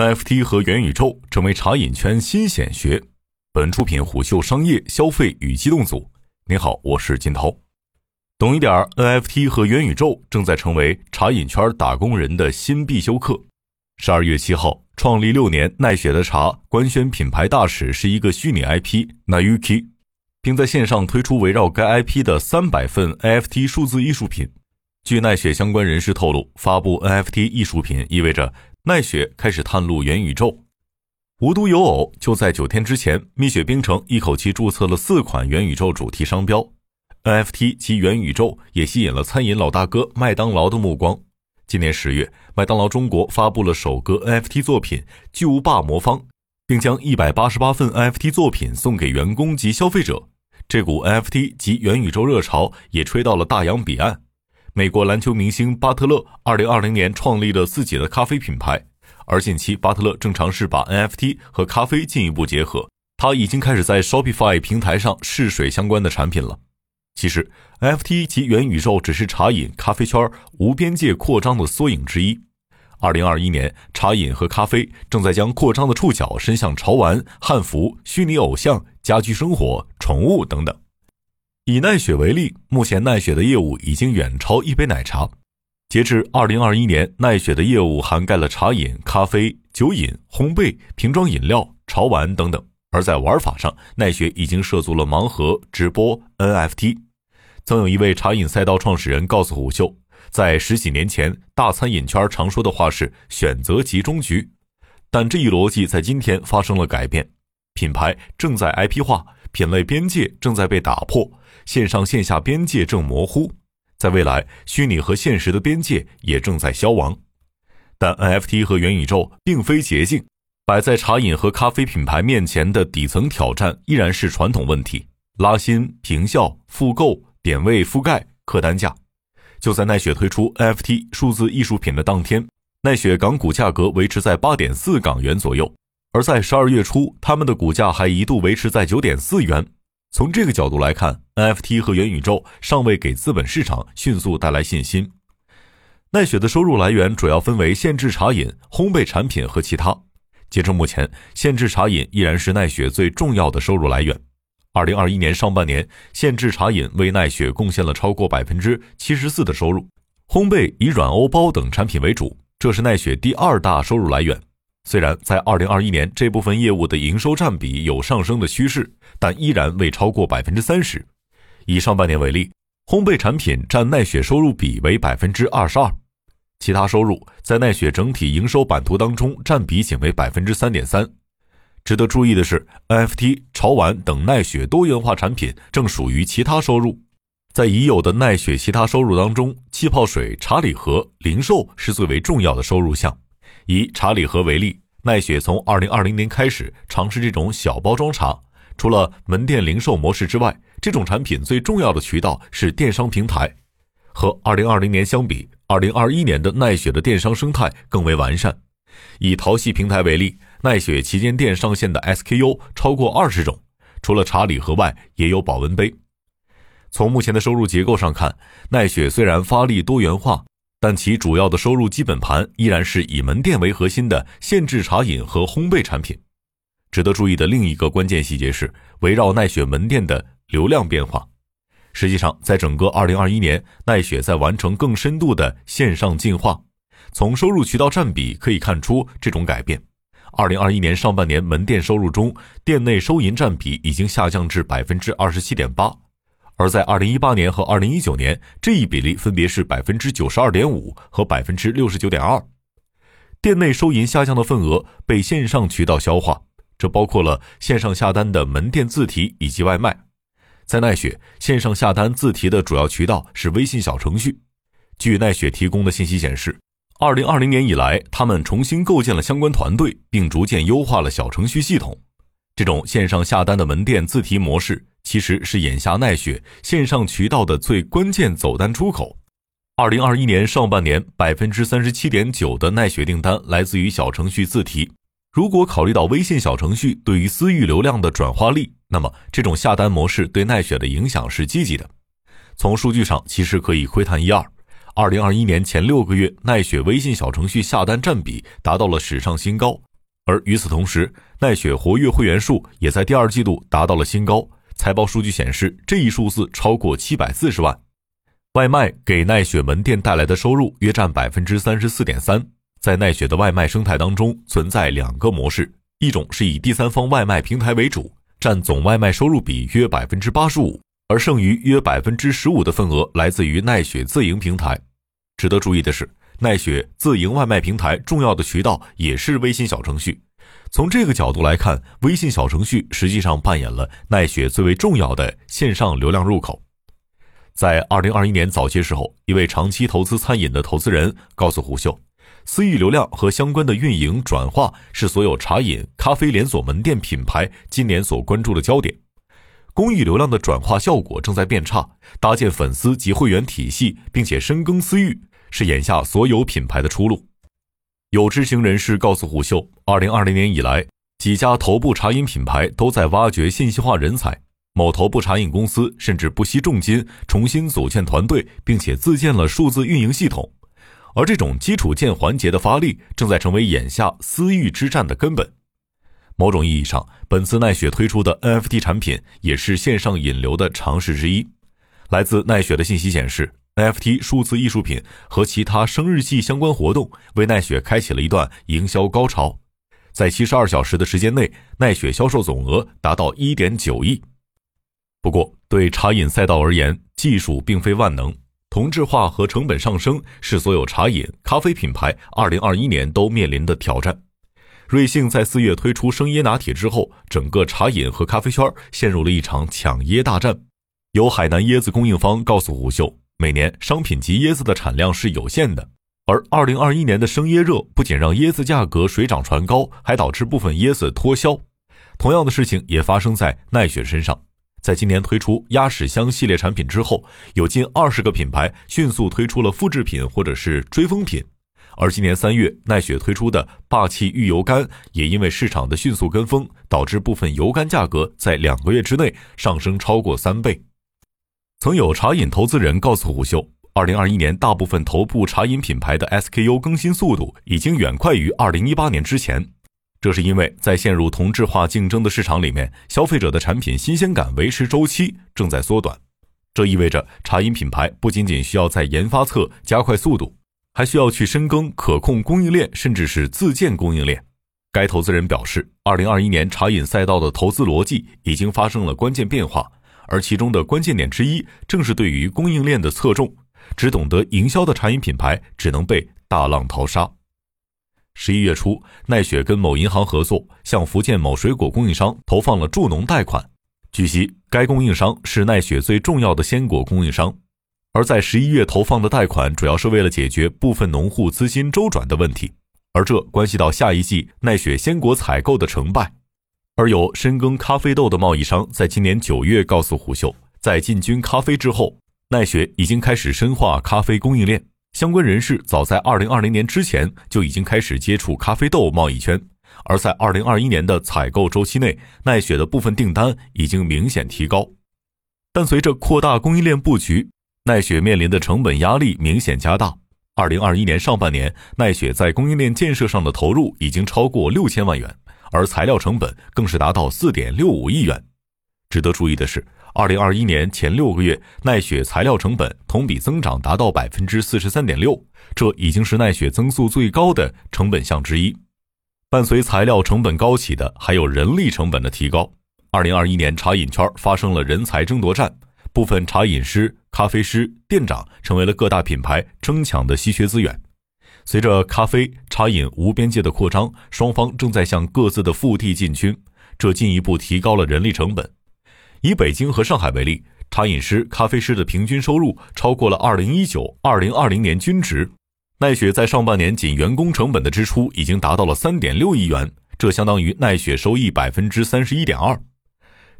NFT 和元宇宙成为茶饮圈新显学。本出品虎嗅商业消费与机动组。您好，我是金涛。懂一点 NFT 和元宇宙正在成为茶饮圈打工人的新必修课。十二月七号，创立六年奈雪的茶官宣品牌大使是一个虚拟 IP Nayuki，并在线上推出围绕该 IP 的三百份 NFT 数字艺术品。据奈雪相关人士透露，发布 NFT 艺术品意味着。奈雪开始探路元宇宙，无独有偶，就在九天之前，蜜雪冰城一口气注册了四款元宇宙主题商标，NFT 及元宇宙也吸引了餐饮老大哥麦当劳的目光。今年十月，麦当劳中国发布了首个 NFT 作品《巨无霸魔方》，并将一百八十八份 NFT 作品送给员工及消费者。这股 NFT 及元宇宙热潮也吹到了大洋彼岸。美国篮球明星巴特勒二零二零年创立了自己的咖啡品牌，而近期巴特勒正尝试把 NFT 和咖啡进一步结合。他已经开始在 Shopify 平台上试水相关的产品了。其实，NFT 及元宇宙只是茶饮咖啡圈无边界扩张的缩影之一。二零二一年，茶饮和咖啡正在将扩张的触角伸向潮玩、汉服、虚拟偶像、家居生活、宠物等等。以奈雪为例，目前奈雪的业务已经远超一杯奶茶。截至二零二一年，奈雪的业务涵盖了茶饮、咖啡、酒饮、烘焙、瓶装饮料、潮玩等等。而在玩法上，奈雪已经涉足了盲盒、直播、NFT。曾有一位茶饮赛道创始人告诉虎嗅，在十几年前，大餐饮圈常说的话是“选择集中局”，但这一逻辑在今天发生了改变，品牌正在 IP 化，品类边界正在被打破。线上线下边界正模糊，在未来，虚拟和现实的边界也正在消亡。但 NFT 和元宇宙并非捷径，摆在茶饮和咖啡品牌面前的底层挑战依然是传统问题：拉新、平效、复购、点位覆盖、客单价。就在奈雪推出 NFT 数字艺术品的当天，奈雪港股价格维持在八点四港元左右，而在十二月初，他们的股价还一度维持在九点四元。从这个角度来看，NFT 和元宇宙尚未给资本市场迅速带来信心。奈雪的收入来源主要分为限制茶饮、烘焙产品和其他。截至目前，限制茶饮依然是奈雪最重要的收入来源。二零二一年上半年，限制茶饮为奈雪贡献了超过百分之七十四的收入，烘焙以软欧包等产品为主，这是奈雪第二大收入来源。虽然在二零二一年这部分业务的营收占比有上升的趋势，但依然未超过百分之三十。以上半年为例，烘焙产品占奈雪收入比为百分之二十二，其他收入在奈雪整体营收版图当中占比仅为百分之三点三。值得注意的是，NFT、潮玩等奈雪多元化产品正属于其他收入。在已有的奈雪其他收入当中，气泡水、茶礼盒、零售是最为重要的收入项。以茶礼盒为例，奈雪从二零二零年开始尝试这种小包装茶。除了门店零售模式之外，这种产品最重要的渠道是电商平台。和二零二零年相比，二零二一年的奈雪的电商生态更为完善。以淘系平台为例，奈雪旗舰店上线的 SKU 超过二十种，除了茶礼盒外，也有保温杯。从目前的收入结构上看，奈雪虽然发力多元化。但其主要的收入基本盘依然是以门店为核心的限制茶饮和烘焙产品。值得注意的另一个关键细节是围绕奈雪门店的流量变化。实际上，在整个2021年，奈雪在完成更深度的线上进化。从收入渠道占比可以看出这种改变。2021年上半年门店收入中，店内收银占比已经下降至百分之二十七点八。而在二零一八年和二零一九年，这一比例分别是百分之九十二点五和百分之六十九点二。店内收银下降的份额被线上渠道消化，这包括了线上下单的门店自提以及外卖。在奈雪，线上下单自提的主要渠道是微信小程序。据奈雪提供的信息显示，二零二零年以来，他们重新构建了相关团队，并逐渐优化了小程序系统。这种线上下单的门店自提模式。其实是眼下奈雪线上渠道的最关键走单出口。二零二一年上半年，百分之三十七点九的奈雪订单来自于小程序自提。如果考虑到微信小程序对于私域流量的转化力，那么这种下单模式对奈雪的影响是积极的。从数据上，其实可以窥探一二。二零二一年前六个月，奈雪微信小程序下单占比达到了史上新高，而与此同时，奈雪活跃会员数也在第二季度达到了新高。财报数据显示，这一数字超过七百四十万。外卖给奈雪门店带来的收入约占百分之三十四点三。在奈雪的外卖生态当中，存在两个模式：一种是以第三方外卖平台为主，占总外卖收入比约百分之八十五，而剩余约百分之十五的份额来自于奈雪自营平台。值得注意的是，奈雪自营外卖平台重要的渠道也是微信小程序。从这个角度来看，微信小程序实际上扮演了奈雪最为重要的线上流量入口。在二零二一年早些时候，一位长期投资餐饮的投资人告诉胡秀，私域流量和相关的运营转化是所有茶饮、咖啡连锁门店品牌今年所关注的焦点。公益流量的转化效果正在变差，搭建粉丝及会员体系，并且深耕私域，是眼下所有品牌的出路。有知情人士告诉虎嗅，二零二零年以来，几家头部茶饮品牌都在挖掘信息化人才。某头部茶饮公司甚至不惜重金重新组建团队，并且自建了数字运营系统。而这种基础建环节的发力，正在成为眼下私域之战的根本。某种意义上，本次奈雪推出的 NFT 产品也是线上引流的尝试之一。来自奈雪的信息显示。NFT 数字艺术品和其他生日季相关活动为奈雪开启了一段营销高潮，在七十二小时的时间内，奈雪销售总额达到一点九亿。不过，对茶饮赛道而言，技术并非万能，同质化和成本上升是所有茶饮、咖啡品牌二零二一年都面临的挑战。瑞幸在四月推出生椰拿铁之后，整个茶饮和咖啡圈陷入了一场抢椰大战。有海南椰子供应方告诉虎嗅。每年商品级椰子的产量是有限的，而二零二一年的生椰热不仅让椰子价格水涨船高，还导致部分椰子脱销。同样的事情也发生在奈雪身上，在今年推出鸭屎香系列产品之后，有近二十个品牌迅速推出了复制品或者是追风品，而今年三月奈雪推出的霸气玉油柑也因为市场的迅速跟风，导致部分油甘价格在两个月之内上升超过三倍。曾有茶饮投资人告诉虎嗅，二零二一年大部分头部茶饮品牌的 SKU 更新速度已经远快于二零一八年之前。这是因为在陷入同质化竞争的市场里面，消费者的产品新鲜感维持周期正在缩短。这意味着茶饮品牌不仅仅需要在研发侧加快速度，还需要去深耕可控供应链，甚至是自建供应链。该投资人表示，二零二一年茶饮赛道的投资逻辑已经发生了关键变化。而其中的关键点之一，正是对于供应链的侧重。只懂得营销的茶饮品牌，只能被大浪淘沙。十一月初，奈雪跟某银行合作，向福建某水果供应商投放了助农贷款。据悉，该供应商是奈雪最重要的鲜果供应商。而在十一月投放的贷款，主要是为了解决部分农户资金周转的问题，而这关系到下一季奈雪鲜果采购的成败。而有深耕咖啡豆的贸易商在今年九月告诉胡秀，在进军咖啡之后，奈雪已经开始深化咖啡供应链。相关人士早在二零二零年之前就已经开始接触咖啡豆贸易圈，而在二零二一年的采购周期内，奈雪的部分订单已经明显提高。但随着扩大供应链布局，奈雪面临的成本压力明显加大。二零二一年上半年，奈雪在供应链建设上的投入已经超过六千万元。而材料成本更是达到四点六五亿元。值得注意的是，二零二一年前六个月，奈雪材料成本同比增长达到百分之四十三点六，这已经是奈雪增速最高的成本项之一。伴随材料成本高企的，还有人力成本的提高。二零二一年，茶饮圈发生了人才争夺战，部分茶饮师、咖啡师、店长成为了各大品牌争抢的稀缺资源。随着咖啡、茶饮无边界的扩张，双方正在向各自的腹地进军，这进一步提高了人力成本。以北京和上海为例，茶饮师、咖啡师的平均收入超过了2019、2020年均值。奈雪在上半年仅员工成本的支出已经达到了3.6亿元，这相当于奈雪收益百分之三十一点二。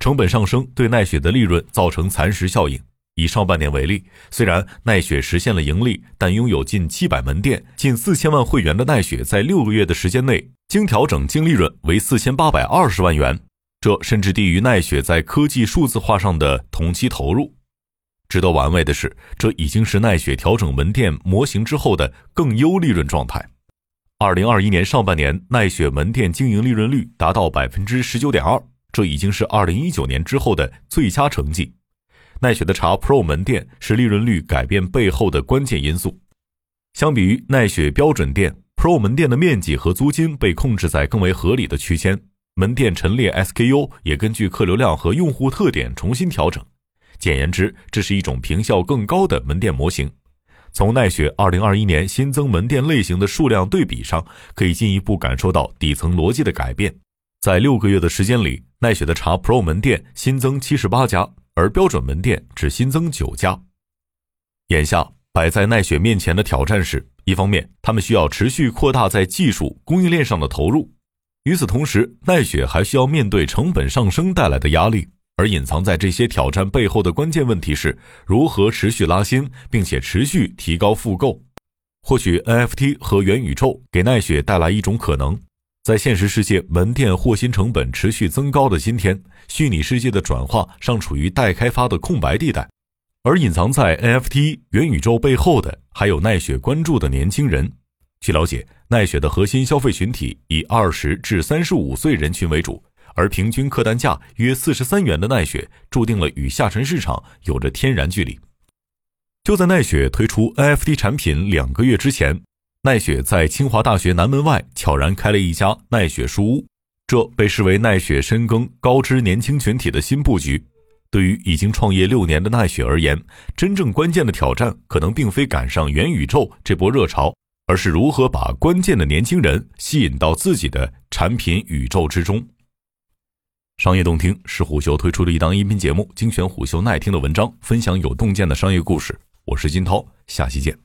成本上升对奈雪的利润造成蚕食效应。以上半年为例，虽然奈雪实现了盈利，但拥有近七百门店、近四千万会员的奈雪，在六个月的时间内，经调整净利润为四千八百二十万元，这甚至低于奈雪在科技数字化上的同期投入。值得玩味的是，这已经是奈雪调整门店模型之后的更优利润状态。二零二一年上半年奈雪门店经营利润率达到百分之十九点二，这已经是二零一九年之后的最佳成绩。奈雪的茶 Pro 门店是利润率改变背后的关键因素。相比于奈雪标准店，Pro 门店的面积和租金被控制在更为合理的区间，门店陈列 SKU 也根据客流量和用户特点重新调整。简言之，这是一种平效更高的门店模型。从奈雪2021年新增门店类型的数量对比上，可以进一步感受到底层逻辑的改变。在六个月的时间里，奈雪的茶 Pro 门店新增七十八家，而标准门店只新增九家。眼下摆在奈雪面前的挑战是：一方面，他们需要持续扩大在技术供应链上的投入；与此同时，奈雪还需要面对成本上升带来的压力。而隐藏在这些挑战背后的关键问题是如何持续拉新，并且持续提高复购。或许 NFT 和元宇宙给奈雪带来一种可能：在现实世界门店获新成本持续增高的今天，虚拟世界的转化尚处于待开发的空白地带。而隐藏在 NFT 元宇宙背后的，还有奈雪关注的年轻人。据了解，奈雪的核心消费群体以二十至三十五岁人群为主。而平均客单价约四十三元的奈雪，注定了与下沉市场有着天然距离。就在奈雪推出 NFT 产品两个月之前，奈雪在清华大学南门外悄然开了一家奈雪书屋，这被视为奈雪深耕高知年轻群体的新布局。对于已经创业六年的奈雪而言，真正关键的挑战可能并非赶上元宇宙这波热潮，而是如何把关键的年轻人吸引到自己的产品宇宙之中。商业洞听是虎嗅推出的一档音频节目，精选虎嗅耐听的文章，分享有洞见的商业故事。我是金涛，下期见。